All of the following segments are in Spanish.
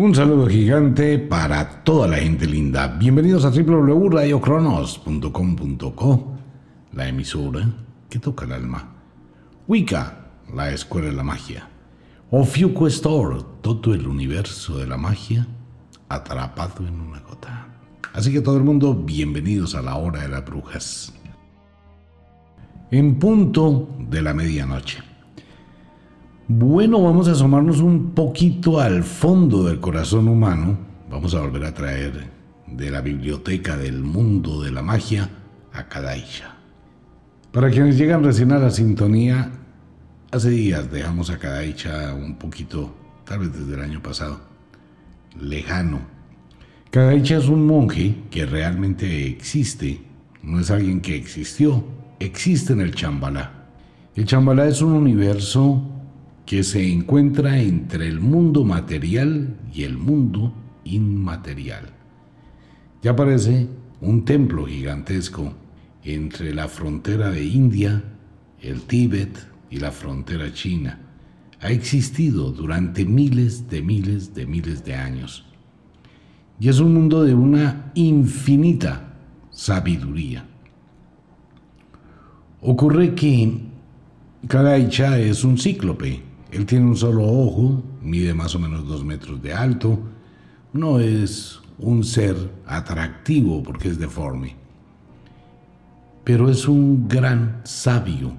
Un saludo gigante para toda la gente linda. Bienvenidos a www.radiocronos.com.co, la emisora que toca el alma. Wicca, la escuela de la magia. Ofiuco Store, todo el universo de la magia atrapado en una gota. Así que todo el mundo, bienvenidos a la hora de las brujas. En punto de la medianoche. Bueno, vamos a asomarnos un poquito al fondo del corazón humano. Vamos a volver a traer de la biblioteca del mundo de la magia a Kadaisha. Para quienes llegan recién a la sintonía, hace días dejamos a Kadaisha un poquito, tal vez desde el año pasado, lejano. Kadaisha es un monje que realmente existe, no es alguien que existió, existe en el Chambalá. El Chambalá es un universo que se encuentra entre el mundo material y el mundo inmaterial. Ya aparece un templo gigantesco entre la frontera de India, el Tíbet y la frontera china. Ha existido durante miles de miles de miles de años. Y es un mundo de una infinita sabiduría. Ocurre que cada es un cíclope, él tiene un solo ojo, mide más o menos dos metros de alto, no es un ser atractivo porque es deforme, pero es un gran sabio.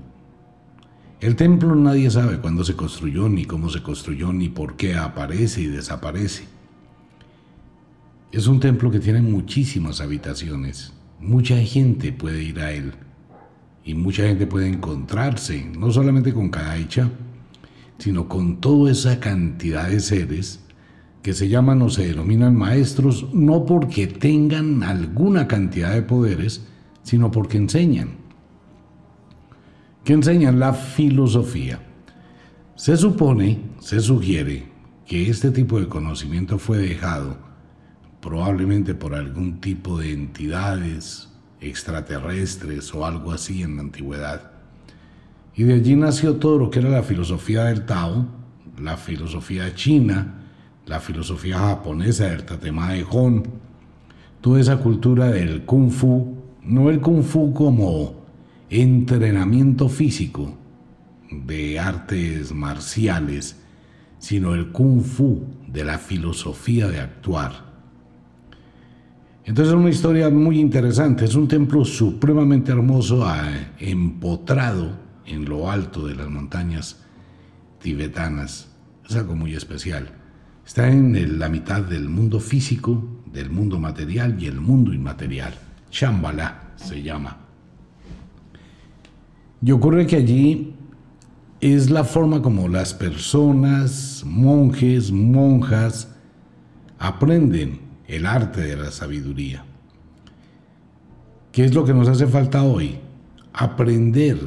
El templo nadie sabe cuándo se construyó, ni cómo se construyó, ni por qué aparece y desaparece. Es un templo que tiene muchísimas habitaciones. Mucha gente puede ir a él y mucha gente puede encontrarse, no solamente con Kadaicha, sino con toda esa cantidad de seres que se llaman o se denominan maestros no porque tengan alguna cantidad de poderes, sino porque enseñan. ¿Qué enseñan? La filosofía. Se supone, se sugiere que este tipo de conocimiento fue dejado probablemente por algún tipo de entidades extraterrestres o algo así en la antigüedad y de allí nació todo lo que era la filosofía del Tao, la filosofía china, la filosofía japonesa del Tatema Hon, toda esa cultura del Kung Fu, no el Kung Fu como entrenamiento físico de artes marciales, sino el Kung Fu de la filosofía de actuar. Entonces es una historia muy interesante, es un templo supremamente hermoso, empotrado en lo alto de las montañas tibetanas. Es algo muy especial. Está en la mitad del mundo físico, del mundo material y el mundo inmaterial. Shambhala se llama. Y ocurre que allí es la forma como las personas, monjes, monjas, aprenden el arte de la sabiduría. ¿Qué es lo que nos hace falta hoy? Aprender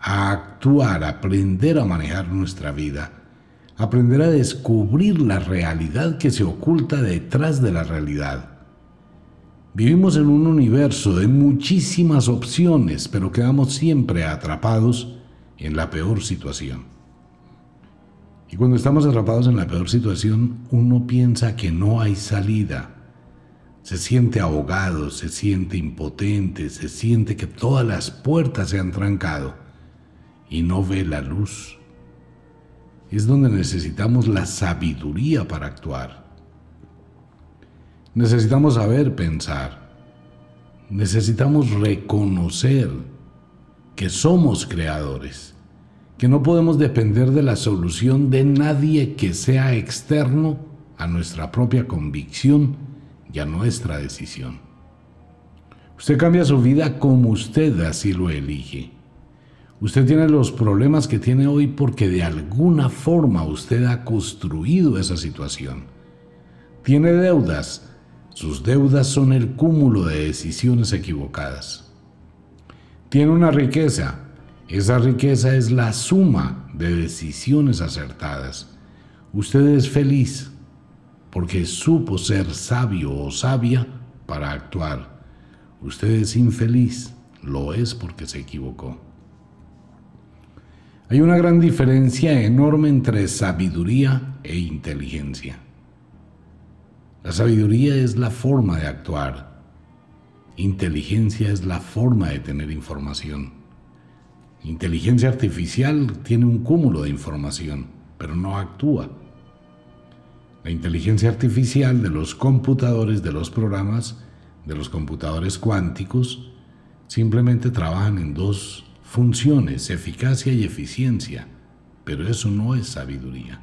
a actuar, aprender a manejar nuestra vida, aprender a descubrir la realidad que se oculta detrás de la realidad. Vivimos en un universo de muchísimas opciones, pero quedamos siempre atrapados en la peor situación. Y cuando estamos atrapados en la peor situación, uno piensa que no hay salida. Se siente ahogado, se siente impotente, se siente que todas las puertas se han trancado y no ve la luz. Es donde necesitamos la sabiduría para actuar. Necesitamos saber pensar. Necesitamos reconocer que somos creadores, que no podemos depender de la solución de nadie que sea externo a nuestra propia convicción y a nuestra decisión. Usted cambia su vida como usted así lo elige. Usted tiene los problemas que tiene hoy porque de alguna forma usted ha construido esa situación. Tiene deudas. Sus deudas son el cúmulo de decisiones equivocadas. Tiene una riqueza. Esa riqueza es la suma de decisiones acertadas. Usted es feliz porque supo ser sabio o sabia para actuar. Usted es infeliz. Lo es porque se equivocó. Hay una gran diferencia enorme entre sabiduría e inteligencia. La sabiduría es la forma de actuar. Inteligencia es la forma de tener información. Inteligencia artificial tiene un cúmulo de información, pero no actúa. La inteligencia artificial de los computadores, de los programas, de los computadores cuánticos, simplemente trabajan en dos funciones, eficacia y eficiencia, pero eso no es sabiduría.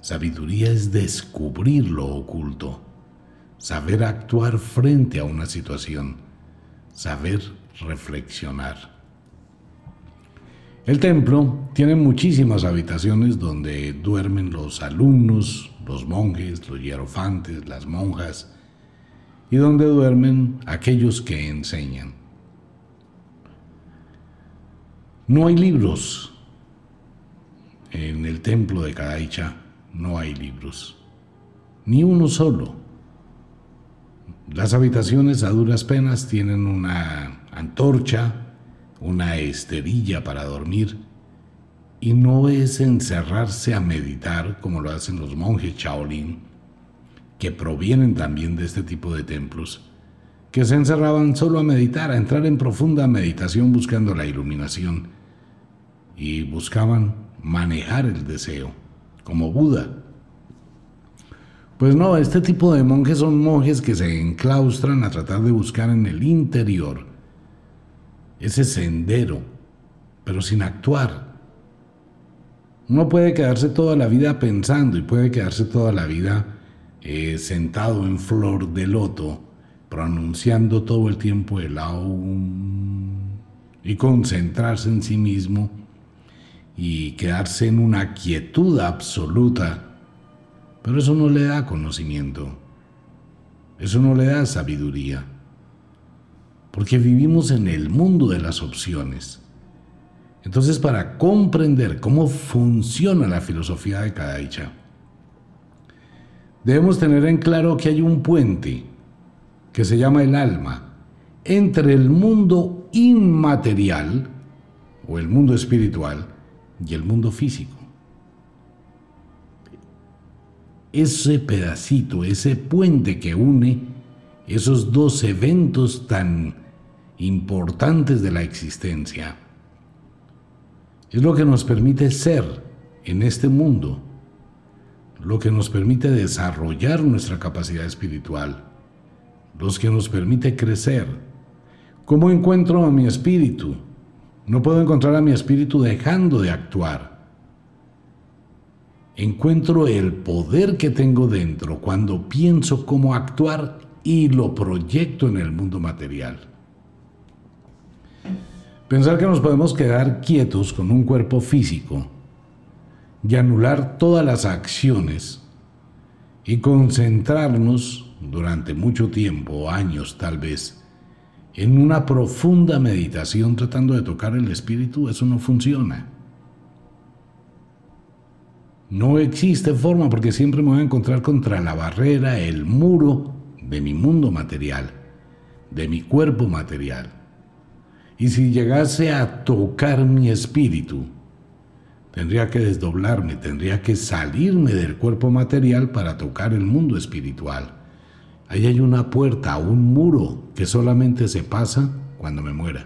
Sabiduría es descubrir lo oculto, saber actuar frente a una situación, saber reflexionar. El templo tiene muchísimas habitaciones donde duermen los alumnos, los monjes, los hierofantes, las monjas, y donde duermen aquellos que enseñan. No hay libros. En el templo de Kadaicha, no hay libros, ni uno solo. Las habitaciones a duras penas tienen una antorcha, una esterilla para dormir, y no es encerrarse a meditar como lo hacen los monjes Shaolin, que provienen también de este tipo de templos, que se encerraban solo a meditar, a entrar en profunda meditación buscando la iluminación, y buscaban manejar el deseo, como Buda. Pues no, este tipo de monjes son monjes que se enclaustran a tratar de buscar en el interior ese sendero, pero sin actuar. Uno puede quedarse toda la vida pensando y puede quedarse toda la vida eh, sentado en flor de loto, pronunciando todo el tiempo el aum y concentrarse en sí mismo y quedarse en una quietud absoluta. Pero eso no le da conocimiento, eso no le da sabiduría porque vivimos en el mundo de las opciones. Entonces, para comprender cómo funciona la filosofía de Kadaicha, debemos tener en claro que hay un puente que se llama el alma entre el mundo inmaterial o el mundo espiritual y el mundo físico. Ese pedacito, ese puente que une esos dos eventos tan importantes de la existencia. Es lo que nos permite ser en este mundo, lo que nos permite desarrollar nuestra capacidad espiritual, lo que nos permite crecer. ¿Cómo encuentro a mi espíritu? No puedo encontrar a mi espíritu dejando de actuar. Encuentro el poder que tengo dentro cuando pienso cómo actuar y lo proyecto en el mundo material. Pensar que nos podemos quedar quietos con un cuerpo físico y anular todas las acciones y concentrarnos durante mucho tiempo, años tal vez, en una profunda meditación tratando de tocar el espíritu, eso no funciona. No existe forma porque siempre me voy a encontrar contra la barrera, el muro de mi mundo material, de mi cuerpo material. Y si llegase a tocar mi espíritu, tendría que desdoblarme, tendría que salirme del cuerpo material para tocar el mundo espiritual. Ahí hay una puerta, un muro que solamente se pasa cuando me muera.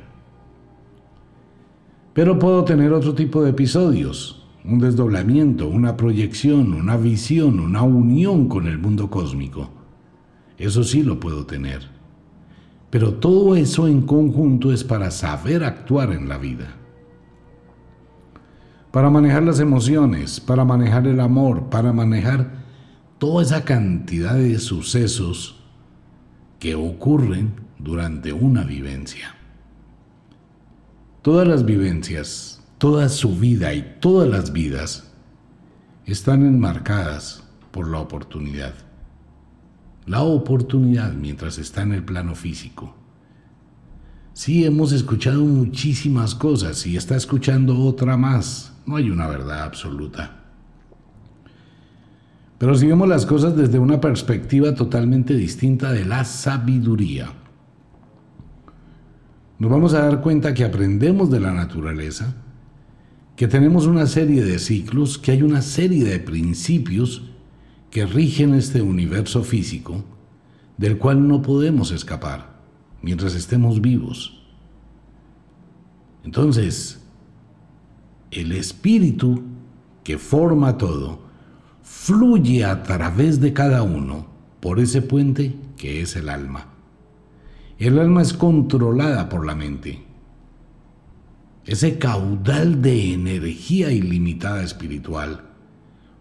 Pero puedo tener otro tipo de episodios, un desdoblamiento, una proyección, una visión, una unión con el mundo cósmico. Eso sí lo puedo tener. Pero todo eso en conjunto es para saber actuar en la vida. Para manejar las emociones, para manejar el amor, para manejar toda esa cantidad de sucesos que ocurren durante una vivencia. Todas las vivencias, toda su vida y todas las vidas están enmarcadas por la oportunidad la oportunidad mientras está en el plano físico. Sí, hemos escuchado muchísimas cosas y está escuchando otra más. No hay una verdad absoluta. Pero si vemos las cosas desde una perspectiva totalmente distinta de la sabiduría, nos vamos a dar cuenta que aprendemos de la naturaleza, que tenemos una serie de ciclos, que hay una serie de principios que rigen este universo físico del cual no podemos escapar mientras estemos vivos. Entonces, el espíritu que forma todo fluye a través de cada uno por ese puente que es el alma. El alma es controlada por la mente. Ese caudal de energía ilimitada espiritual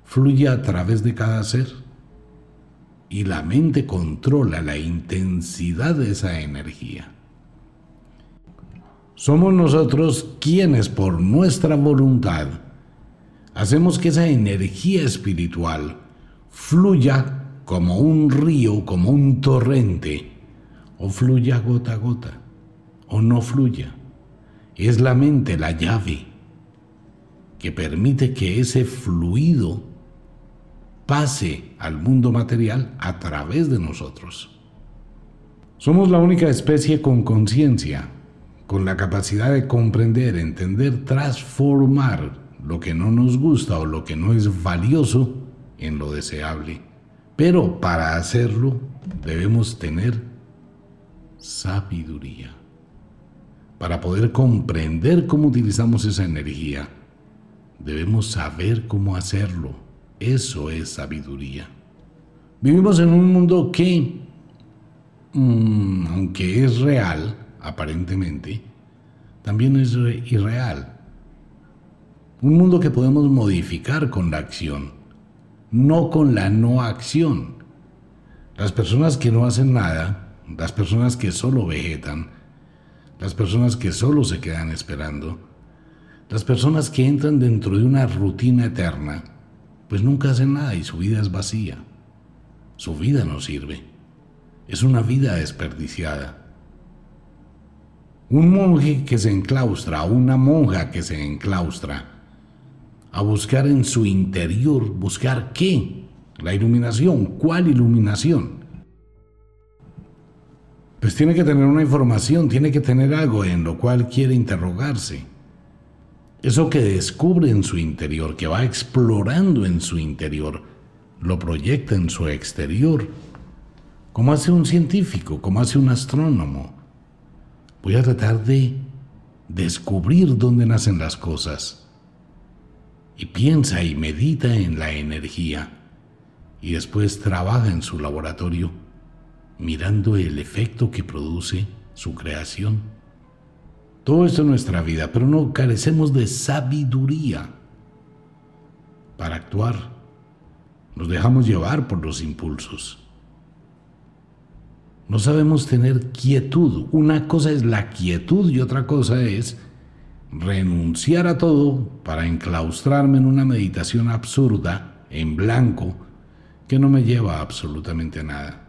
fluye a través de cada ser y la mente controla la intensidad de esa energía. Somos nosotros quienes por nuestra voluntad hacemos que esa energía espiritual fluya como un río, como un torrente, o fluya gota a gota, o no fluya. Es la mente la llave que permite que ese fluido pase al mundo material a través de nosotros. Somos la única especie con conciencia, con la capacidad de comprender, entender, transformar lo que no nos gusta o lo que no es valioso en lo deseable. Pero para hacerlo debemos tener sabiduría. Para poder comprender cómo utilizamos esa energía, debemos saber cómo hacerlo. Eso es sabiduría. Vivimos en un mundo que, mm, aunque es real, aparentemente, también es irreal. Un mundo que podemos modificar con la acción no con la no acción. Las personas que no hacen nada, las personas que solo vegetan, las personas que solo se quedan esperando, las personas que entran dentro de una rutina eterna, pues nunca hacen nada y su vida es vacía. Su vida no sirve. Es una vida desperdiciada. Un monje que se enclaustra, una monja que se enclaustra, a buscar en su interior, buscar qué? La iluminación. ¿Cuál iluminación? Pues tiene que tener una información, tiene que tener algo en lo cual quiere interrogarse. Eso que descubre en su interior, que va explorando en su interior, lo proyecta en su exterior. Como hace un científico, como hace un astrónomo. Voy a tratar de descubrir dónde nacen las cosas y piensa y medita en la energía y después trabaja en su laboratorio mirando el efecto que produce su creación. Todo esto es nuestra vida, pero no carecemos de sabiduría para actuar. Nos dejamos llevar por los impulsos. No sabemos tener quietud. Una cosa es la quietud y otra cosa es renunciar a todo para enclaustrarme en una meditación absurda, en blanco, que no me lleva absolutamente a nada.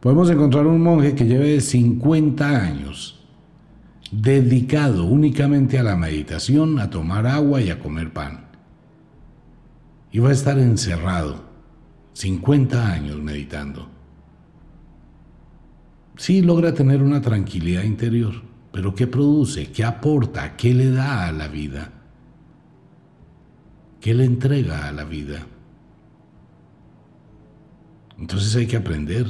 Podemos encontrar un monje que lleve 50 años dedicado únicamente a la meditación, a tomar agua y a comer pan. Y va a estar encerrado 50 años meditando. Sí logra tener una tranquilidad interior pero ¿qué produce? ¿Qué aporta? ¿Qué le da a la vida? ¿Qué le entrega a la vida? Entonces hay que aprender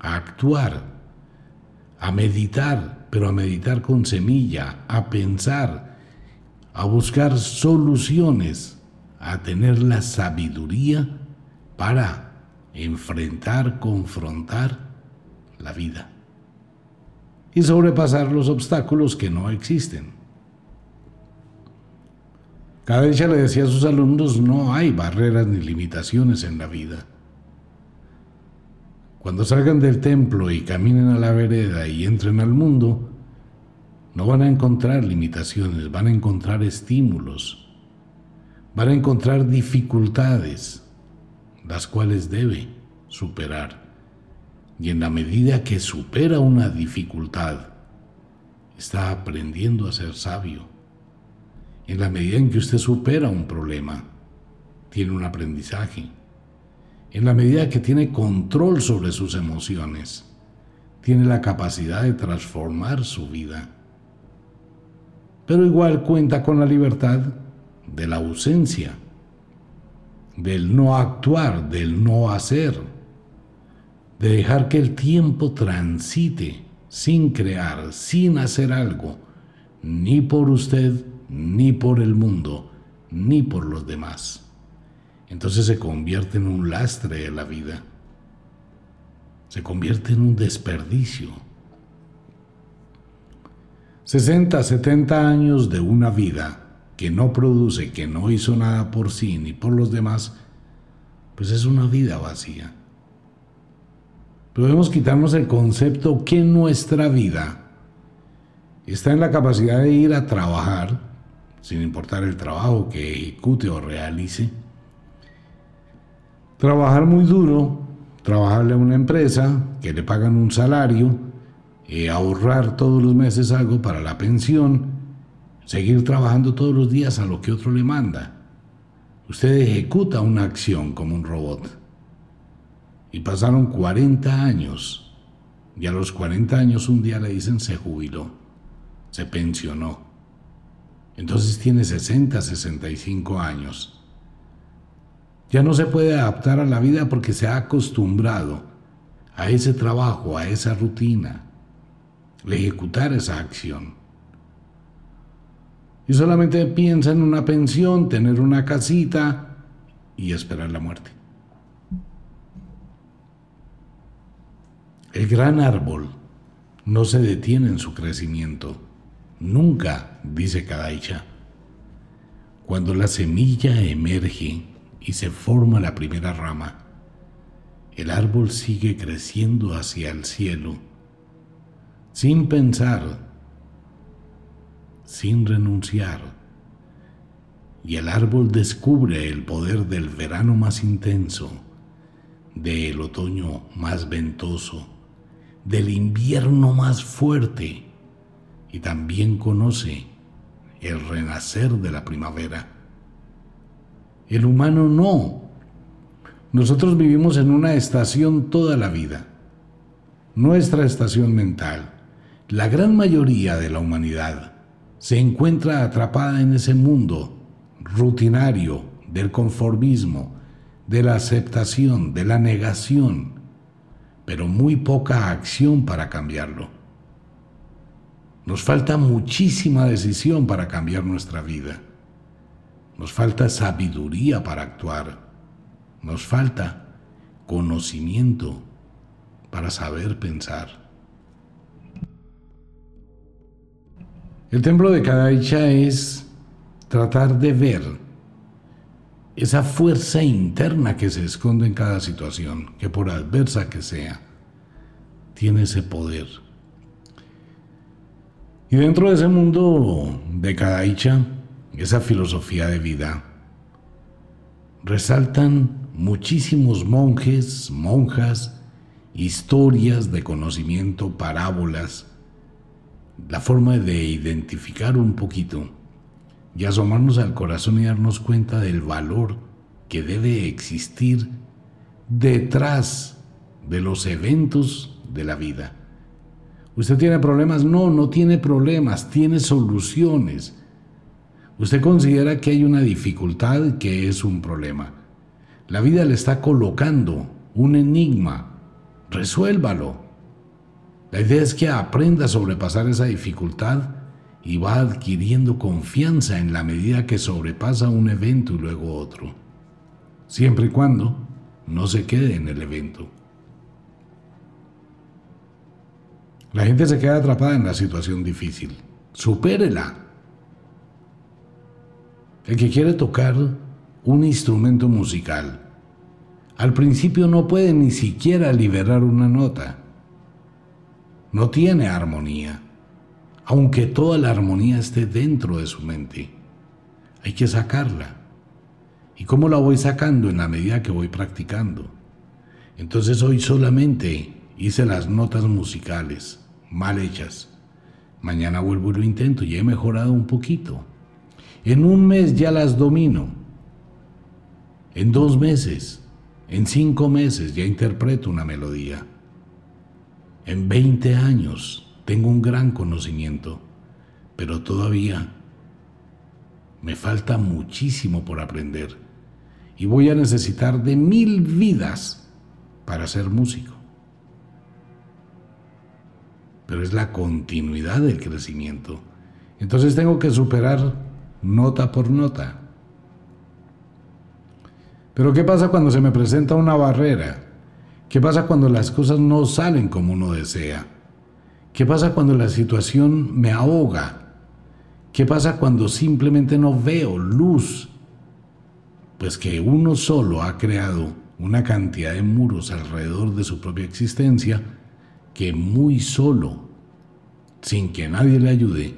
a actuar, a meditar, pero a meditar con semilla, a pensar, a buscar soluciones, a tener la sabiduría para enfrentar, confrontar la vida y sobrepasar los obstáculos que no existen. Cada vez le decía a sus alumnos, no hay barreras ni limitaciones en la vida. Cuando salgan del templo y caminen a la vereda y entren al mundo, no van a encontrar limitaciones, van a encontrar estímulos, van a encontrar dificultades, las cuales debe superar. Y en la medida que supera una dificultad, está aprendiendo a ser sabio. En la medida en que usted supera un problema, tiene un aprendizaje. En la medida que tiene control sobre sus emociones, tiene la capacidad de transformar su vida. Pero igual cuenta con la libertad de la ausencia, del no actuar, del no hacer, de dejar que el tiempo transite sin crear, sin hacer algo, ni por usted, ni por el mundo, ni por los demás. Entonces se convierte en un lastre de la vida, se convierte en un desperdicio. 60, 70 años de una vida que no produce, que no hizo nada por sí ni por los demás, pues es una vida vacía. Podemos quitarnos el concepto que nuestra vida está en la capacidad de ir a trabajar, sin importar el trabajo que ejecute o realice, trabajar muy duro, trabajarle a una empresa, que le pagan un salario, eh, ahorrar todos los meses algo para la pensión, seguir trabajando todos los días a lo que otro le manda. Usted ejecuta una acción como un robot. Y pasaron 40 años. Y a los 40 años un día le dicen se jubiló, se pensionó. Entonces tiene 60, 65 años. Ya no se puede adaptar a la vida porque se ha acostumbrado a ese trabajo, a esa rutina, a ejecutar esa acción y solamente piensa en una pensión, tener una casita y esperar la muerte. El gran árbol no se detiene en su crecimiento. Nunca, dice Kadaicha. Cuando la semilla emerge y se forma la primera rama, el árbol sigue creciendo hacia el cielo, sin pensar sin renunciar. Y el árbol descubre el poder del verano más intenso, del otoño más ventoso, del invierno más fuerte, y también conoce el renacer de la primavera. El humano no. Nosotros vivimos en una estación toda la vida. Nuestra estación mental, la gran mayoría de la humanidad, se encuentra atrapada en ese mundo rutinario del conformismo, de la aceptación, de la negación, pero muy poca acción para cambiarlo. Nos falta muchísima decisión para cambiar nuestra vida. Nos falta sabiduría para actuar. Nos falta conocimiento para saber pensar. El templo de Kadaicha es tratar de ver esa fuerza interna que se esconde en cada situación, que por adversa que sea, tiene ese poder. Y dentro de ese mundo de Kadaicha, esa filosofía de vida, resaltan muchísimos monjes, monjas, historias de conocimiento, parábolas, la forma de identificar un poquito y asomarnos al corazón y darnos cuenta del valor que debe existir detrás de los eventos de la vida. ¿Usted tiene problemas? No, no tiene problemas, tiene soluciones. Usted considera que hay una dificultad que es un problema. La vida le está colocando un enigma. Resuélvalo. La idea es que aprenda a sobrepasar esa dificultad y va adquiriendo confianza en la medida que sobrepasa un evento y luego otro, siempre y cuando no se quede en el evento. La gente se queda atrapada en la situación difícil. Supérela. El que quiere tocar un instrumento musical, al principio no puede ni siquiera liberar una nota no tiene armonía, aunque toda la armonía esté dentro de su mente. Hay que sacarla. ¿Y cómo la voy sacando? En la medida que voy practicando. Entonces hoy solamente hice las notas musicales, mal hechas. Mañana vuelvo y lo intento y he mejorado un poquito. En un mes ya las domino. En dos meses, en cinco meses ya interpreto una melodía. En 20 años tengo un gran conocimiento, pero todavía me falta muchísimo por aprender. y voy a necesitar de mil vidas para ser músico. Pero es la continuidad del crecimiento. Entonces tengo que superar nota por nota. Pero ¿qué pasa cuando se me presenta una barrera? ¿Qué pasa cuando las cosas no salen como uno desea? ¿Qué pasa cuando la situación me ahoga? ¿Qué pasa cuando simplemente no veo luz? Pues que uno solo ha creado una cantidad de muros alrededor de su propia existencia que muy solo, sin que nadie le ayude,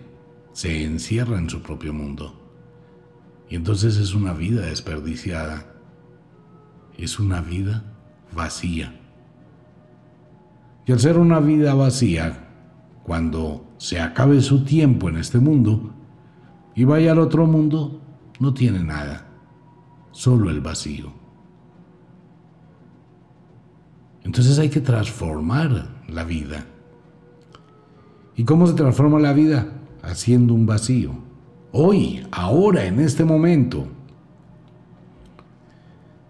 se encierra en su propio mundo. Y entonces es una vida desperdiciada, es una vida vacía. Y al ser una vida vacía, cuando se acabe su tiempo en este mundo y vaya al otro mundo, no tiene nada, solo el vacío. Entonces hay que transformar la vida. ¿Y cómo se transforma la vida? Haciendo un vacío. Hoy, ahora, en este momento.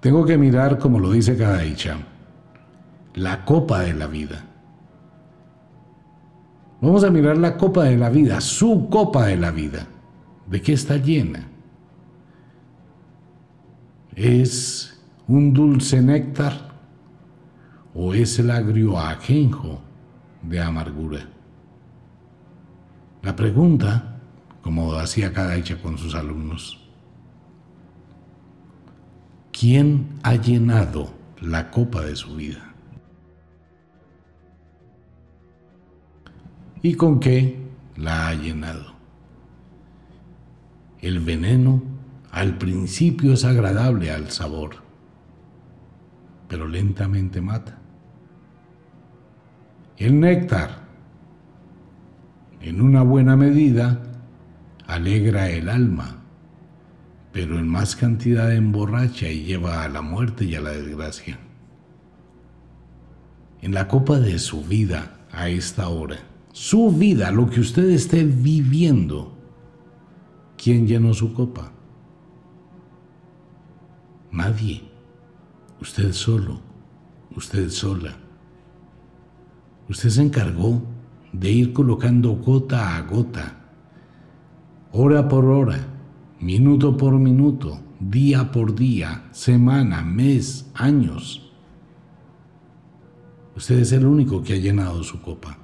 Tengo que mirar, como lo dice Kadaicha, la copa de la vida. Vamos a mirar la copa de la vida, su copa de la vida. ¿De qué está llena? ¿Es un dulce néctar o es el agrio ajenjo de amargura? La pregunta, como hacía cada hecha con sus alumnos, ¿quién ha llenado la copa de su vida? ¿Y con qué la ha llenado? El veneno al principio es agradable al sabor, pero lentamente mata. El néctar, en una buena medida, alegra el alma, pero en más cantidad emborracha y lleva a la muerte y a la desgracia. En la copa de su vida a esta hora, su vida, lo que usted esté viviendo, ¿quién llenó su copa? Nadie. Usted solo, usted sola. Usted se encargó de ir colocando gota a gota, hora por hora, minuto por minuto, día por día, semana, mes, años. Usted es el único que ha llenado su copa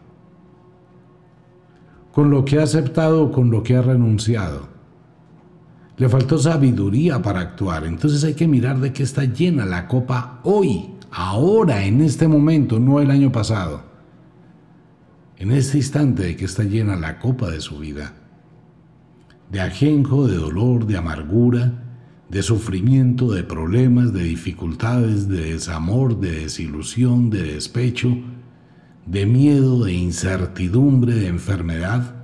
con lo que ha aceptado o con lo que ha renunciado. Le faltó sabiduría para actuar, entonces hay que mirar de qué está llena la copa hoy, ahora, en este momento, no el año pasado. En este instante de que está llena la copa de su vida. De ajenjo, de dolor, de amargura, de sufrimiento, de problemas, de dificultades, de desamor, de desilusión, de despecho, de miedo, de incertidumbre, de enfermedad,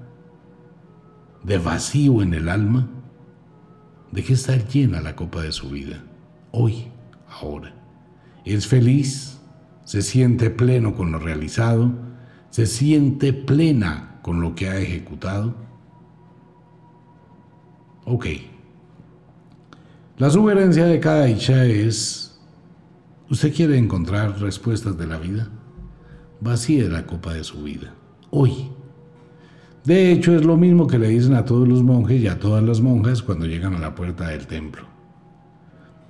de vacío en el alma, de que está llena la copa de su vida, hoy, ahora. Es feliz, se siente pleno con lo realizado, se siente plena con lo que ha ejecutado. Ok. La sugerencia de cada Isha es, ¿usted quiere encontrar respuestas de la vida? Vacíe la copa de su vida, hoy. De hecho, es lo mismo que le dicen a todos los monjes y a todas las monjas cuando llegan a la puerta del templo.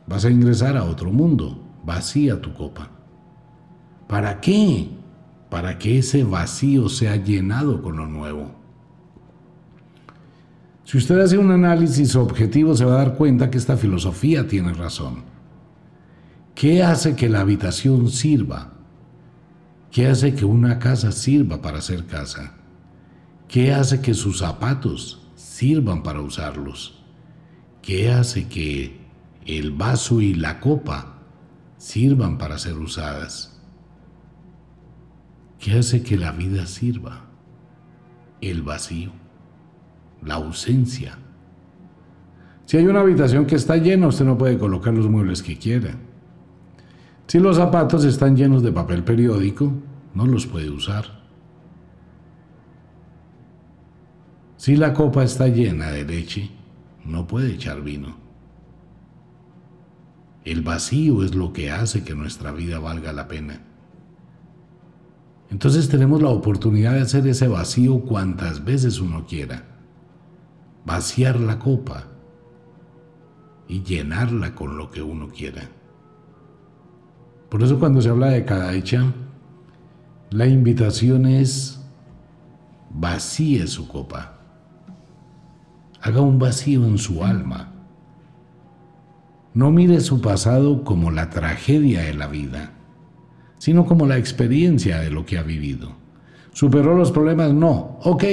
Vas a ingresar a otro mundo, vacía tu copa. ¿Para qué? Para que ese vacío sea llenado con lo nuevo. Si usted hace un análisis objetivo se va a dar cuenta que esta filosofía tiene razón. ¿Qué hace que la habitación sirva? ¿Qué hace que una casa sirva para ser casa? ¿Qué hace que sus zapatos sirvan para usarlos? ¿Qué hace que el vaso y la copa sirvan para ser usadas? ¿Qué hace que la vida sirva? El vacío, la ausencia. Si hay una habitación que está llena, usted no puede colocar los muebles que quiera. Si los zapatos están llenos de papel periódico, no los puede usar. Si la copa está llena de leche, no puede echar vino. El vacío es lo que hace que nuestra vida valga la pena. Entonces tenemos la oportunidad de hacer ese vacío cuantas veces uno quiera. Vaciar la copa y llenarla con lo que uno quiera. Por eso cuando se habla de cada hecha, la invitación es vacíe su copa. Haga un vacío en su alma. No mire su pasado como la tragedia de la vida, sino como la experiencia de lo que ha vivido. ¿Superó los problemas? No. Ok,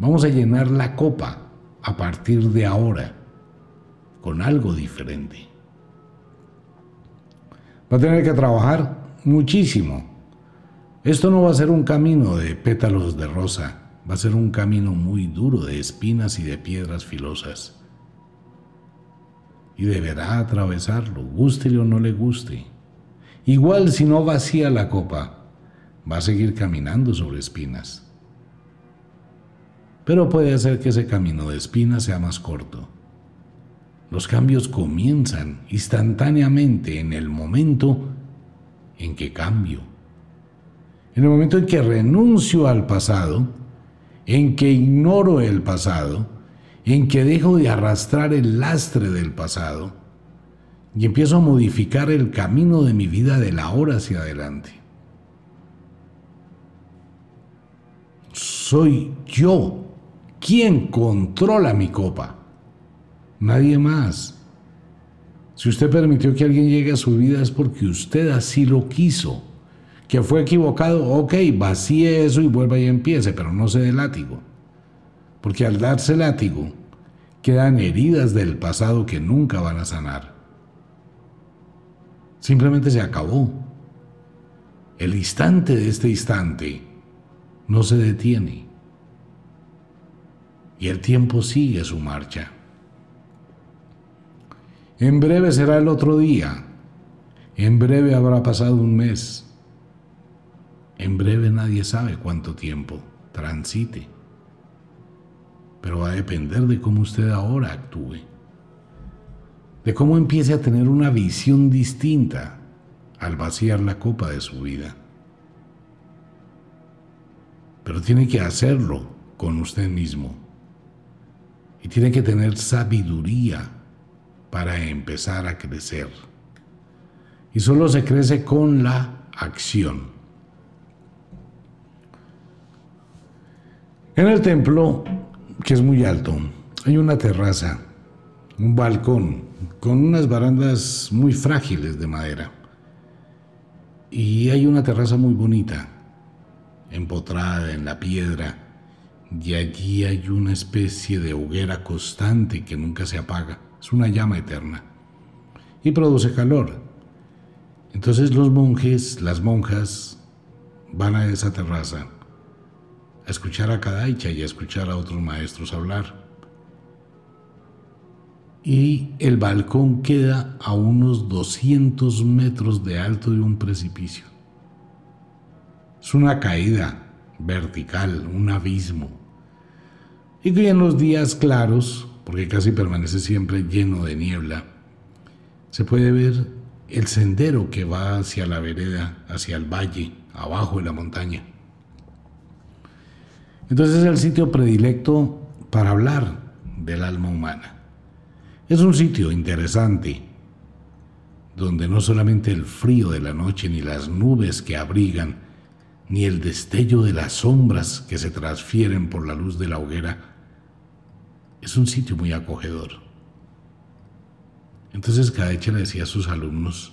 vamos a llenar la copa a partir de ahora con algo diferente. Va a tener que trabajar muchísimo. Esto no va a ser un camino de pétalos de rosa, va a ser un camino muy duro de espinas y de piedras filosas. Y deberá atravesarlo, guste o no le guste. Igual si no vacía la copa, va a seguir caminando sobre espinas. Pero puede hacer que ese camino de espinas sea más corto los cambios comienzan instantáneamente en el momento en que cambio. En el momento en que renuncio al pasado, en que ignoro el pasado, en que dejo de arrastrar el lastre del pasado y empiezo a modificar el camino de mi vida de la hora hacia adelante. Soy yo quien controla mi copa nadie más. Si usted permitió que alguien llegue a su vida es porque usted así lo quiso. Que fue equivocado, ok, vacíe eso y vuelva y empiece, pero no se dé látigo. Porque al darse látigo, quedan heridas del pasado que nunca van a sanar. Simplemente se acabó. El instante de este instante no se detiene. Y el tiempo sigue su marcha. En breve será el otro día. En breve habrá pasado un mes. En breve nadie sabe cuánto tiempo transite. Pero va a depender de cómo usted ahora actúe. De cómo empiece a tener una visión distinta al vaciar la copa de su vida. Pero tiene que hacerlo con usted mismo. Y tiene que tener sabiduría para empezar a crecer. Y solo se crece con la acción. En el templo, que es muy alto, hay una terraza, un balcón, con unas barandas muy frágiles de madera. Y hay una terraza muy bonita, empotrada en la piedra, y allí hay una especie de hoguera constante que nunca se apaga es una llama eterna y produce calor. Entonces los monjes, las monjas, van a esa terraza a escuchar a Kadaicha y a escuchar a otros maestros hablar. Y el balcón queda a unos 200 metros de alto de un precipicio. Es una caída vertical, un abismo. Y que en los días claros porque casi permanece siempre lleno de niebla, se puede ver el sendero que va hacia la vereda, hacia el valle, abajo de la montaña. Entonces es el sitio predilecto para hablar del alma humana. Es un sitio interesante, donde no solamente el frío de la noche, ni las nubes que abrigan, ni el destello de las sombras que se transfieren por la luz de la hoguera es un sitio muy acogedor. Entonces Kadeche le decía a sus alumnos,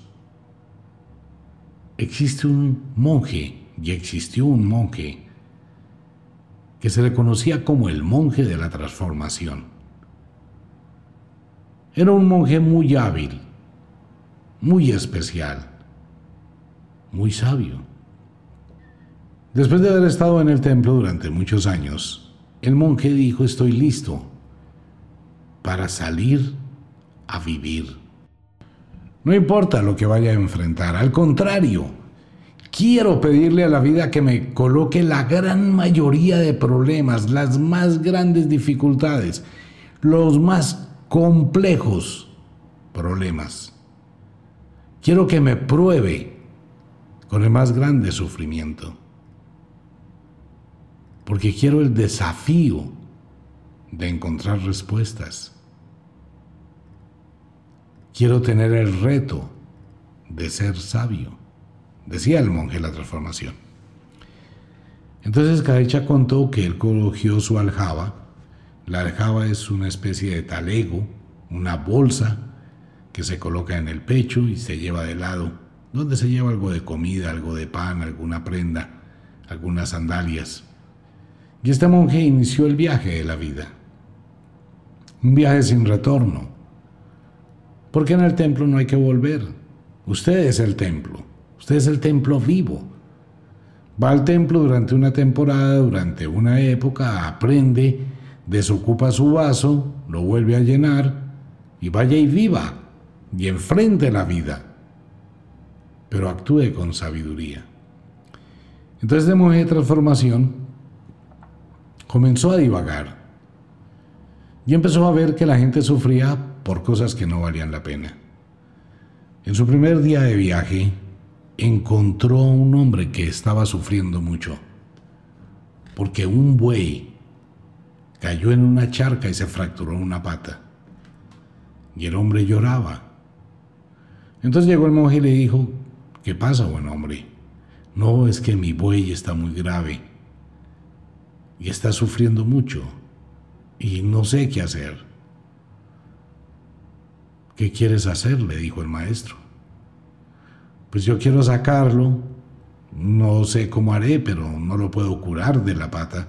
existe un monje y existió un monje que se le conocía como el monje de la transformación. Era un monje muy hábil, muy especial, muy sabio. Después de haber estado en el templo durante muchos años, el monje dijo, estoy listo para salir a vivir. No importa lo que vaya a enfrentar, al contrario, quiero pedirle a la vida que me coloque la gran mayoría de problemas, las más grandes dificultades, los más complejos problemas. Quiero que me pruebe con el más grande sufrimiento. Porque quiero el desafío de encontrar respuestas. Quiero tener el reto de ser sabio, decía el monje la transformación. Entonces Cadecha contó que él cogió su aljaba. La aljaba es una especie de talego, una bolsa que se coloca en el pecho y se lleva de lado, donde se lleva algo de comida, algo de pan, alguna prenda, algunas sandalias. Y este monje inició el viaje de la vida. Un viaje sin retorno. Porque en el templo no hay que volver. Usted es el templo. Usted es el templo vivo. Va al templo durante una temporada, durante una época, aprende, desocupa su vaso, lo vuelve a llenar y vaya y viva y enfrente la vida, pero actúe con sabiduría. Entonces de monje de transformación comenzó a divagar y empezó a ver que la gente sufría por cosas que no valían la pena. En su primer día de viaje, encontró a un hombre que estaba sufriendo mucho, porque un buey cayó en una charca y se fracturó una pata. Y el hombre lloraba. Entonces llegó el monje y le dijo, ¿qué pasa, buen hombre? No, es que mi buey está muy grave y está sufriendo mucho y no sé qué hacer. ¿Qué quieres hacer? le dijo el maestro pues yo quiero sacarlo, no sé cómo haré, pero no lo puedo curar de la pata,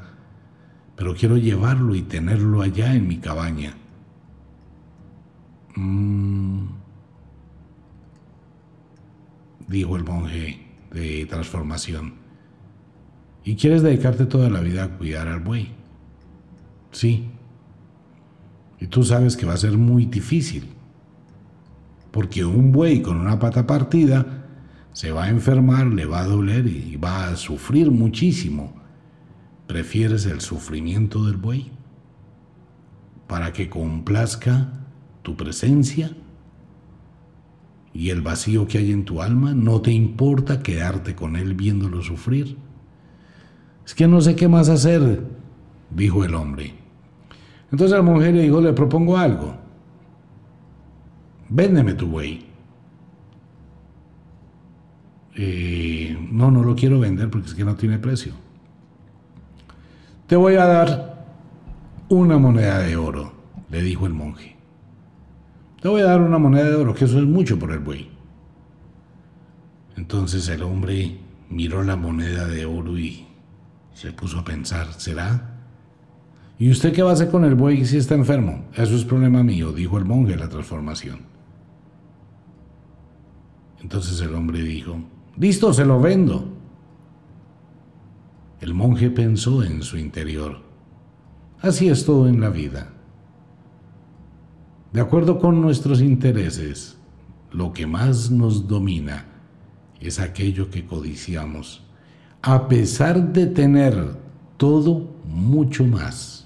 pero quiero llevarlo y tenerlo allá en mi cabaña. Mm, dijo el monje de transformación. ¿Y quieres dedicarte toda la vida a cuidar al buey? Sí. Y tú sabes que va a ser muy difícil, porque un buey con una pata partida se va a enfermar, le va a doler y va a sufrir muchísimo. ¿Prefieres el sufrimiento del buey? Para que complazca tu presencia y el vacío que hay en tu alma, no te importa quedarte con él viéndolo sufrir. Es que no sé qué más hacer, dijo el hombre. Entonces la mujer le dijo, le propongo algo. Véndeme tu buey. Eh, no, no lo quiero vender porque es que no tiene precio. Te voy a dar una moneda de oro, le dijo el monje. Te voy a dar una moneda de oro, que eso es mucho por el buey. Entonces el hombre miró la moneda de oro y se puso a pensar, ¿será? ¿Y usted qué va a hacer con el buey si está enfermo? Eso es problema mío, dijo el monje de la transformación. Entonces el hombre dijo, Listo, se lo vendo. El monje pensó en su interior. Así es todo en la vida. De acuerdo con nuestros intereses, lo que más nos domina es aquello que codiciamos, a pesar de tener todo mucho más.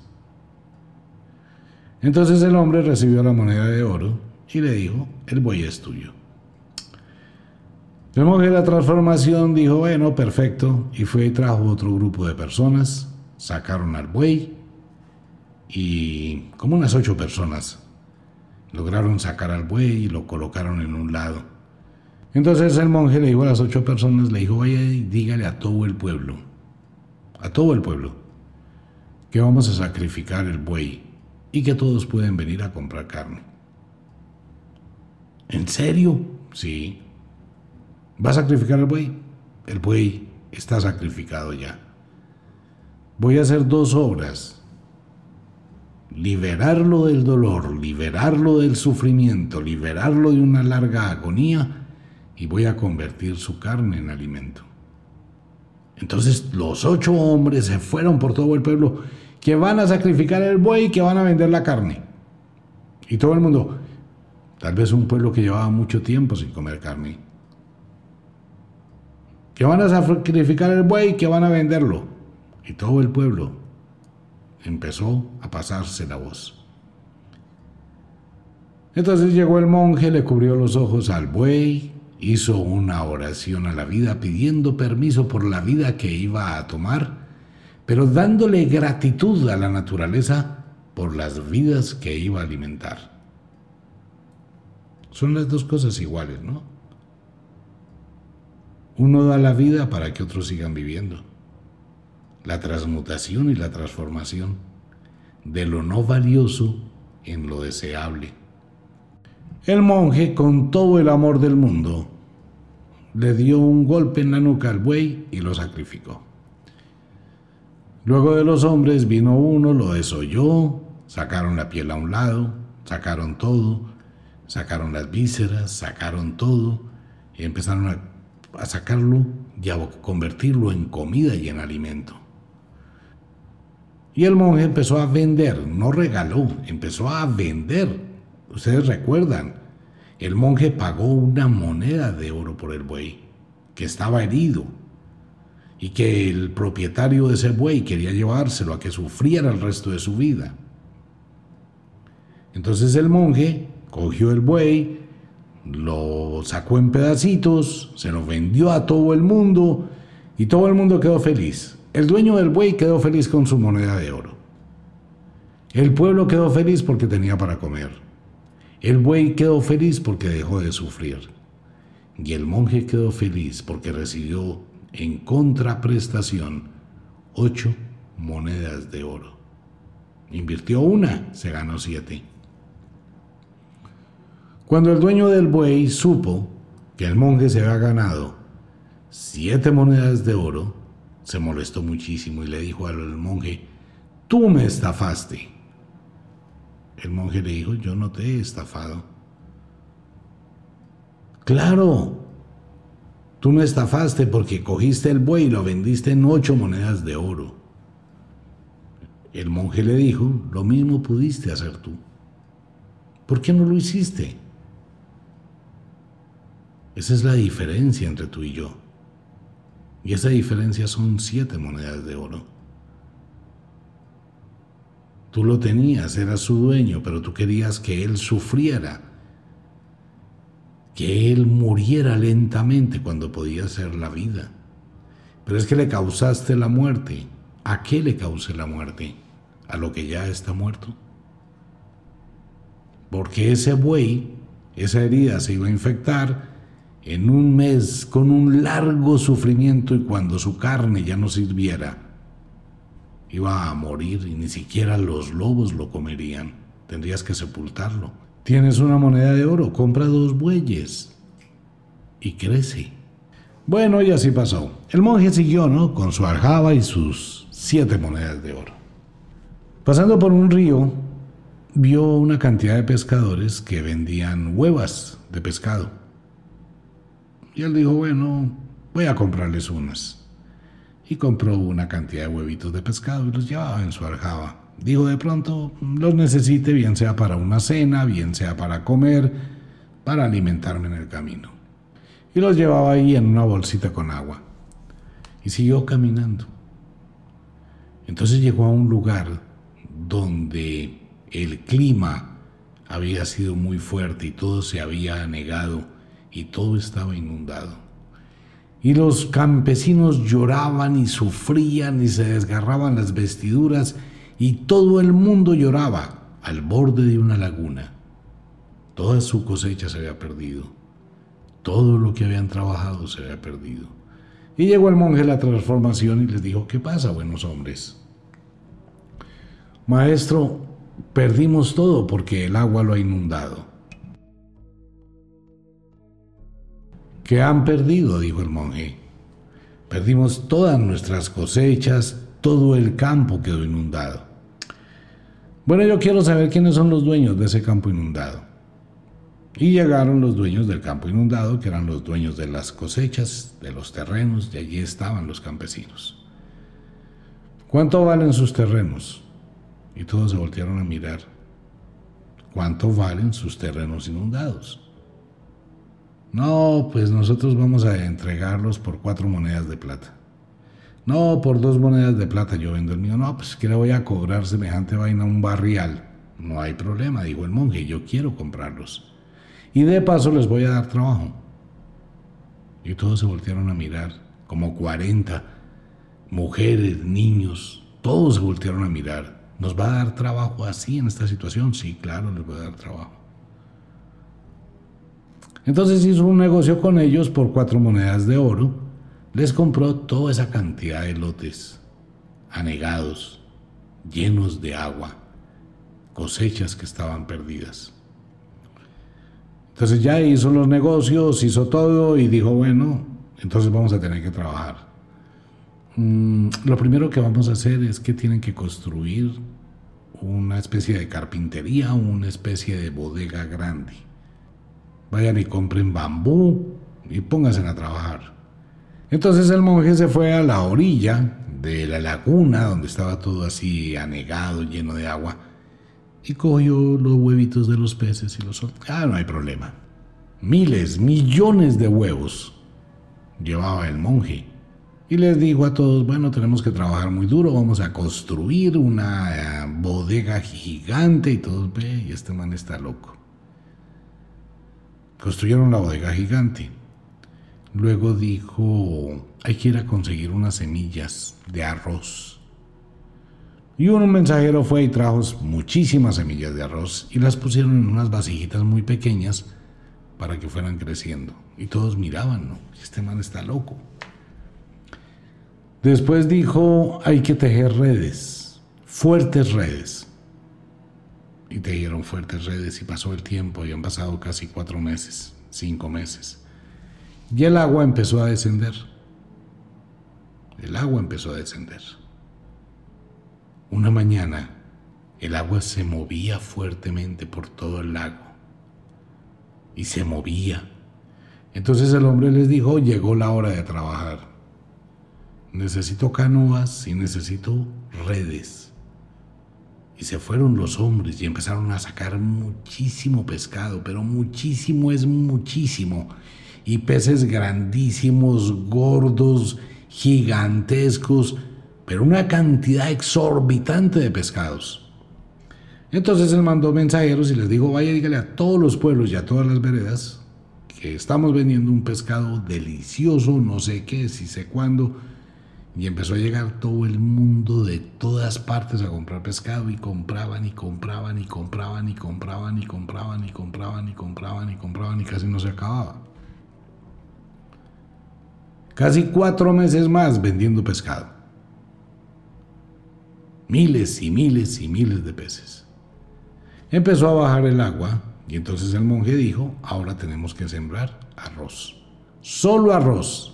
Entonces el hombre recibió la moneda de oro y le dijo, el buey es tuyo. El monje de la transformación dijo, bueno, perfecto, y fue y trajo otro grupo de personas, sacaron al buey y como unas ocho personas lograron sacar al buey y lo colocaron en un lado. Entonces el monje le dijo a las ocho personas, le dijo, vaya y dígale a todo el pueblo, a todo el pueblo, que vamos a sacrificar el buey y que todos pueden venir a comprar carne. ¿En serio? Sí. ¿Va a sacrificar el buey? El buey está sacrificado ya. Voy a hacer dos obras. Liberarlo del dolor, liberarlo del sufrimiento, liberarlo de una larga agonía y voy a convertir su carne en alimento. Entonces los ocho hombres se fueron por todo el pueblo que van a sacrificar el buey y que van a vender la carne. Y todo el mundo, tal vez un pueblo que llevaba mucho tiempo sin comer carne, que van a sacrificar el buey, que van a venderlo. Y todo el pueblo empezó a pasarse la voz. Entonces llegó el monje, le cubrió los ojos al buey, hizo una oración a la vida pidiendo permiso por la vida que iba a tomar, pero dándole gratitud a la naturaleza por las vidas que iba a alimentar. Son las dos cosas iguales, ¿no? Uno da la vida para que otros sigan viviendo. La transmutación y la transformación de lo no valioso en lo deseable. El monje, con todo el amor del mundo, le dio un golpe en la nuca al buey y lo sacrificó. Luego de los hombres vino uno, lo desolló, sacaron la piel a un lado, sacaron todo, sacaron las vísceras, sacaron todo y empezaron a, a sacarlo y a convertirlo en comida y en alimento. Y el monje empezó a vender, no regaló, empezó a vender. Ustedes recuerdan, el monje pagó una moneda de oro por el buey, que estaba herido, y que el propietario de ese buey quería llevárselo a que sufriera el resto de su vida. Entonces el monje cogió el buey, lo sacó en pedacitos, se lo vendió a todo el mundo y todo el mundo quedó feliz. El dueño del buey quedó feliz con su moneda de oro. El pueblo quedó feliz porque tenía para comer. El buey quedó feliz porque dejó de sufrir. Y el monje quedó feliz porque recibió en contraprestación ocho monedas de oro. Invirtió una, se ganó siete. Cuando el dueño del buey supo que el monje se había ganado siete monedas de oro, se molestó muchísimo y le dijo al monje, tú me estafaste. El monje le dijo, yo no te he estafado. Claro, Tú me estafaste porque cogiste el buey y lo vendiste en ocho monedas de oro. El monje le dijo, lo mismo pudiste hacer tú. ¿Por qué no lo hiciste? Esa es la diferencia entre tú y yo. Y esa diferencia son siete monedas de oro. Tú lo tenías, eras su dueño, pero tú querías que él sufriera que él muriera lentamente cuando podía ser la vida. Pero es que le causaste la muerte. ¿A qué le causé la muerte? ¿A lo que ya está muerto? Porque ese buey, esa herida se iba a infectar en un mes con un largo sufrimiento y cuando su carne ya no sirviera, iba a morir y ni siquiera los lobos lo comerían. Tendrías que sepultarlo. Tienes una moneda de oro, compra dos bueyes y crece. Bueno, y así pasó. El monje siguió, ¿no? Con su aljaba y sus siete monedas de oro. Pasando por un río, vio una cantidad de pescadores que vendían huevas de pescado. Y él dijo, bueno, voy a comprarles unas. Y compró una cantidad de huevitos de pescado y los llevaba en su aljaba. Digo, de pronto los necesite, bien sea para una cena, bien sea para comer, para alimentarme en el camino. Y los llevaba ahí en una bolsita con agua. Y siguió caminando. Entonces llegó a un lugar donde el clima había sido muy fuerte y todo se había anegado y todo estaba inundado. Y los campesinos lloraban y sufrían y se desgarraban las vestiduras y todo el mundo lloraba al borde de una laguna. Toda su cosecha se había perdido. Todo lo que habían trabajado se había perdido. Y llegó el monje a la transformación y les dijo, ¿qué pasa, buenos hombres? Maestro, perdimos todo porque el agua lo ha inundado. ¿Qué han perdido? dijo el monje. Perdimos todas nuestras cosechas, todo el campo quedó inundado. Bueno, yo quiero saber quiénes son los dueños de ese campo inundado. Y llegaron los dueños del campo inundado, que eran los dueños de las cosechas, de los terrenos, y allí estaban los campesinos. ¿Cuánto valen sus terrenos? Y todos se voltearon a mirar. ¿Cuánto valen sus terrenos inundados? No, pues nosotros vamos a entregarlos por cuatro monedas de plata. No, por dos monedas de plata yo vendo el mío. No, pues que le voy a cobrar semejante vaina un barrial. No hay problema, dijo el monje, yo quiero comprarlos. Y de paso les voy a dar trabajo. Y todos se voltearon a mirar, como 40, mujeres, niños, todos se voltearon a mirar. ¿Nos va a dar trabajo así en esta situación? Sí, claro, les va a dar trabajo. Entonces hizo un negocio con ellos por cuatro monedas de oro. Les compró toda esa cantidad de lotes anegados, llenos de agua, cosechas que estaban perdidas. Entonces ya hizo los negocios, hizo todo y dijo, bueno, entonces vamos a tener que trabajar. Mm, lo primero que vamos a hacer es que tienen que construir una especie de carpintería, una especie de bodega grande. Vayan y compren bambú y pónganse a trabajar. Entonces el monje se fue a la orilla de la laguna donde estaba todo así anegado, lleno de agua, y cogió los huevitos de los peces y los. Ah, no hay problema. Miles, millones de huevos llevaba el monje. Y les dijo a todos, bueno, tenemos que trabajar muy duro, vamos a construir una eh, bodega gigante y todos, ve, y este man está loco. Construyeron la bodega gigante. Luego dijo, hay que ir a conseguir unas semillas de arroz y un mensajero fue y trajo muchísimas semillas de arroz y las pusieron en unas vasijitas muy pequeñas para que fueran creciendo. Y todos miraban, ¿no? Este man está loco. Después dijo, hay que tejer redes, fuertes redes. Y tejieron fuertes redes y pasó el tiempo y han pasado casi cuatro meses, cinco meses. Y el agua empezó a descender. El agua empezó a descender. Una mañana el agua se movía fuertemente por todo el lago y se movía. Entonces el hombre les dijo, llegó la hora de trabajar. Necesito canoas y necesito redes. Y se fueron los hombres y empezaron a sacar muchísimo pescado, pero muchísimo es muchísimo. Y peces grandísimos, gordos, gigantescos pero una cantidad exorbitante de pescados. Entonces él mandó mensajeros y les dijo, vaya dígale a todos los pueblos y a todas las veredas que estamos vendiendo un pescado delicioso, no sé qué, si sé cuándo. Y empezó a llegar todo el mundo de todas partes a comprar pescado y compraban y compraban y compraban y compraban y compraban y compraban y compraban y compraban y casi no se acababa. Casi cuatro meses más vendiendo pescado miles y miles y miles de peces. Empezó a bajar el agua y entonces el monje dijo, ahora tenemos que sembrar arroz, solo arroz.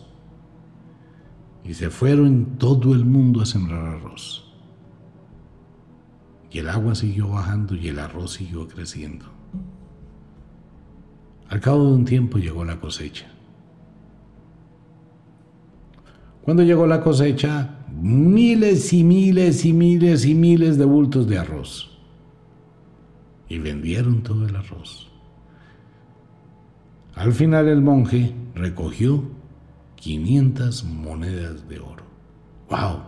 Y se fueron todo el mundo a sembrar arroz. Y el agua siguió bajando y el arroz siguió creciendo. Al cabo de un tiempo llegó la cosecha. Cuando llegó la cosecha, miles y miles y miles y miles de bultos de arroz. Y vendieron todo el arroz. Al final el monje recogió 500 monedas de oro. ¡Wow!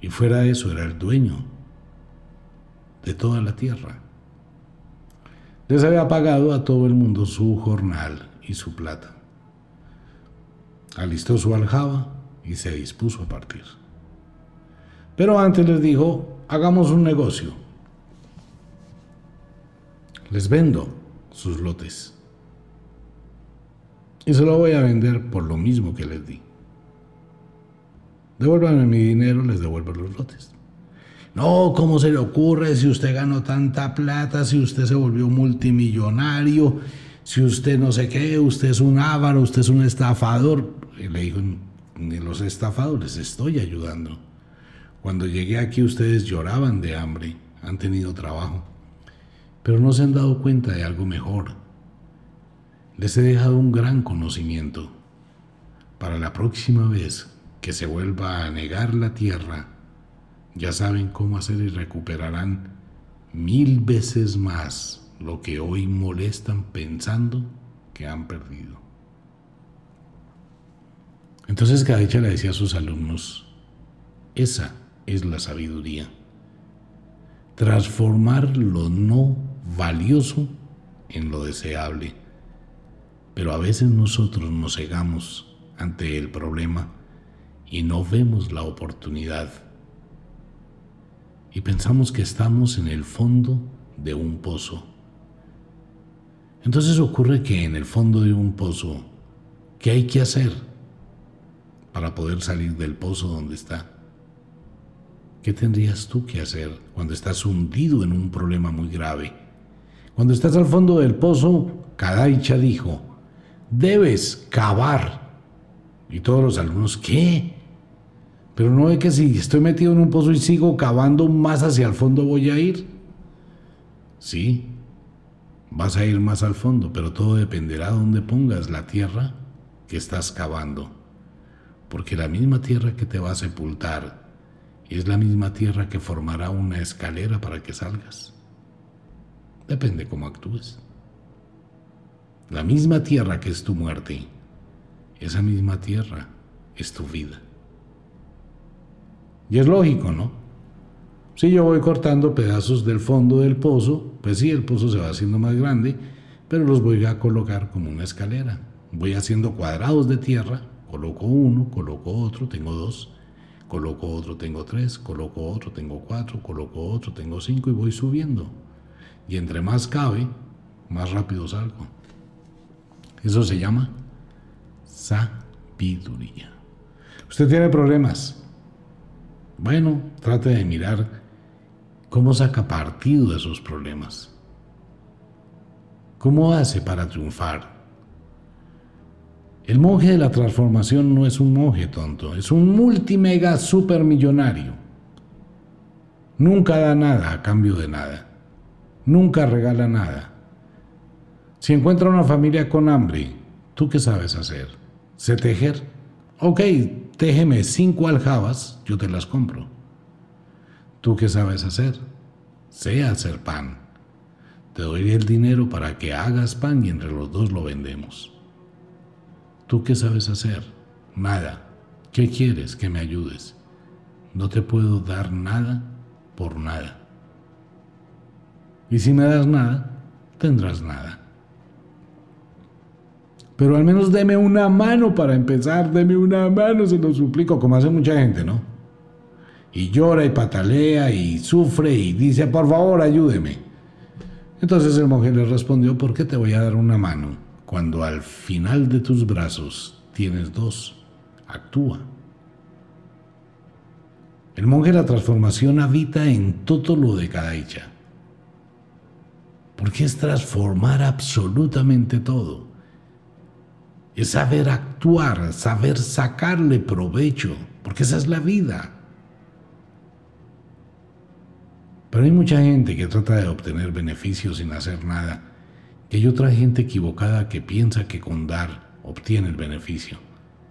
Y fuera de eso era el dueño de toda la tierra. Les había pagado a todo el mundo su jornal y su plata. Alistó su aljaba y se dispuso a partir. Pero antes les dijo, hagamos un negocio. Les vendo sus lotes. Y se lo voy a vender por lo mismo que les di. Devuélvanme mi dinero, les devuelvo los lotes. No, ¿cómo se le ocurre si usted ganó tanta plata, si usted se volvió multimillonario, si usted no sé qué, usted es un avaro, usted es un estafador? Le dijo, ni los estafadores, estoy ayudando. Cuando llegué aquí ustedes lloraban de hambre, han tenido trabajo, pero no se han dado cuenta de algo mejor. Les he dejado un gran conocimiento. Para la próxima vez que se vuelva a negar la tierra, ya saben cómo hacer y recuperarán mil veces más lo que hoy molestan pensando que han perdido. Entonces Gadecha le decía a sus alumnos, esa es la sabiduría. Transformar lo no valioso en lo deseable. Pero a veces nosotros nos cegamos ante el problema y no vemos la oportunidad. Y pensamos que estamos en el fondo de un pozo. Entonces ocurre que en el fondo de un pozo, ¿qué hay que hacer para poder salir del pozo donde está? ¿Qué tendrías tú que hacer cuando estás hundido en un problema muy grave? Cuando estás al fondo del pozo, Kadaicha dijo, debes cavar. Y todos los alumnos, ¿qué? Pero no ve que si estoy metido en un pozo y sigo cavando más hacia el fondo voy a ir. Sí, vas a ir más al fondo, pero todo dependerá de dónde pongas la tierra que estás cavando. Porque la misma tierra que te va a sepultar es la misma tierra que formará una escalera para que salgas. Depende cómo actúes. La misma tierra que es tu muerte, esa misma tierra es tu vida. Y es lógico, ¿no? Si yo voy cortando pedazos del fondo del pozo, pues sí, el pozo se va haciendo más grande, pero los voy a colocar como una escalera. Voy haciendo cuadrados de tierra, coloco uno, coloco otro, tengo dos, coloco otro, tengo tres, coloco otro, tengo cuatro, coloco otro, tengo cinco y voy subiendo. Y entre más cabe, más rápido salgo. Eso se llama sabiduría. Usted tiene problemas. Bueno, trate de mirar cómo saca partido de esos problemas. ¿Cómo hace para triunfar? El monje de la transformación no es un monje tonto, es un multimega supermillonario. Nunca da nada a cambio de nada. Nunca regala nada. Si encuentra una familia con hambre, ¿tú qué sabes hacer? ¿Sé tejer? Ok, téjeme cinco aljabas, yo te las compro. ¿Tú qué sabes hacer? Sé hacer pan. Te doy el dinero para que hagas pan y entre los dos lo vendemos. ¿Tú qué sabes hacer? Nada. ¿Qué quieres que me ayudes? No te puedo dar nada por nada. Y si me das nada, tendrás nada. Pero al menos deme una mano para empezar, deme una mano, se lo suplico, como hace mucha gente, ¿no? Y llora y patalea y sufre y dice, por favor, ayúdeme. Entonces el monje le respondió, ¿por qué te voy a dar una mano cuando al final de tus brazos tienes dos? Actúa. El monje de la transformación habita en todo lo de cada hecha. Porque es transformar absolutamente todo es saber actuar, saber sacarle provecho, porque esa es la vida. Pero hay mucha gente que trata de obtener beneficios sin hacer nada, y hay otra gente equivocada que piensa que con dar obtiene el beneficio,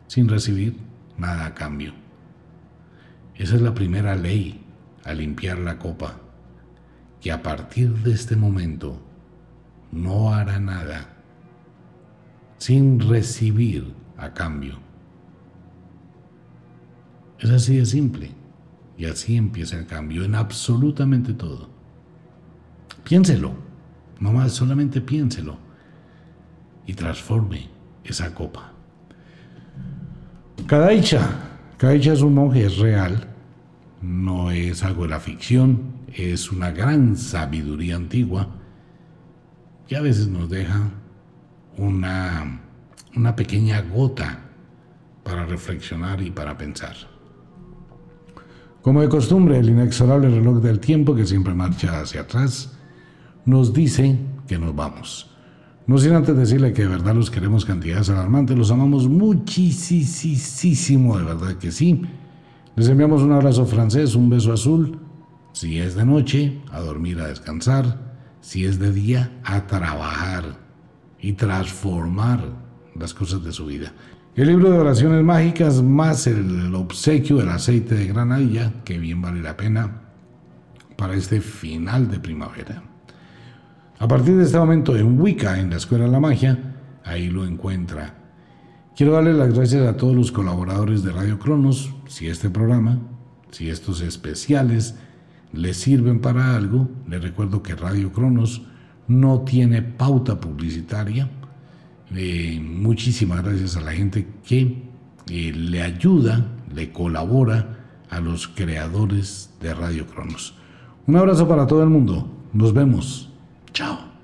sin recibir nada a cambio. Esa es la primera ley a limpiar la copa, que a partir de este momento no hará nada sin recibir a cambio. Es así de simple. Y así empieza el cambio en absolutamente todo. Piénselo. Mamá, solamente piénselo. Y transforme esa copa. Kadaicha. Kadaicha es un monje, es real. No es algo de la ficción. Es una gran sabiduría antigua que a veces nos deja una, una pequeña gota para reflexionar y para pensar. Como de costumbre, el inexorable reloj del tiempo que siempre marcha hacia atrás nos dice que nos vamos. No sin antes decirle que de verdad los queremos cantidades alarmantes, los amamos muchísimo, de verdad que sí. Les enviamos un abrazo francés, un beso azul. Si es de noche, a dormir, a descansar. Si es de día, a trabajar y transformar las cosas de su vida. El libro de oraciones mágicas más el obsequio del aceite de granadilla, que bien vale la pena para este final de primavera. A partir de este momento en Wicca, en la Escuela de la Magia, ahí lo encuentra. Quiero darle las gracias a todos los colaboradores de Radio Cronos, si este programa, si estos especiales les sirven para algo, les recuerdo que Radio Cronos no tiene pauta publicitaria Eh, muchísimas gracias a la gente que eh, le ayuda, le colabora a los creadores de Radio Cronos. Un abrazo para todo el mundo. Nos vemos. Ciao.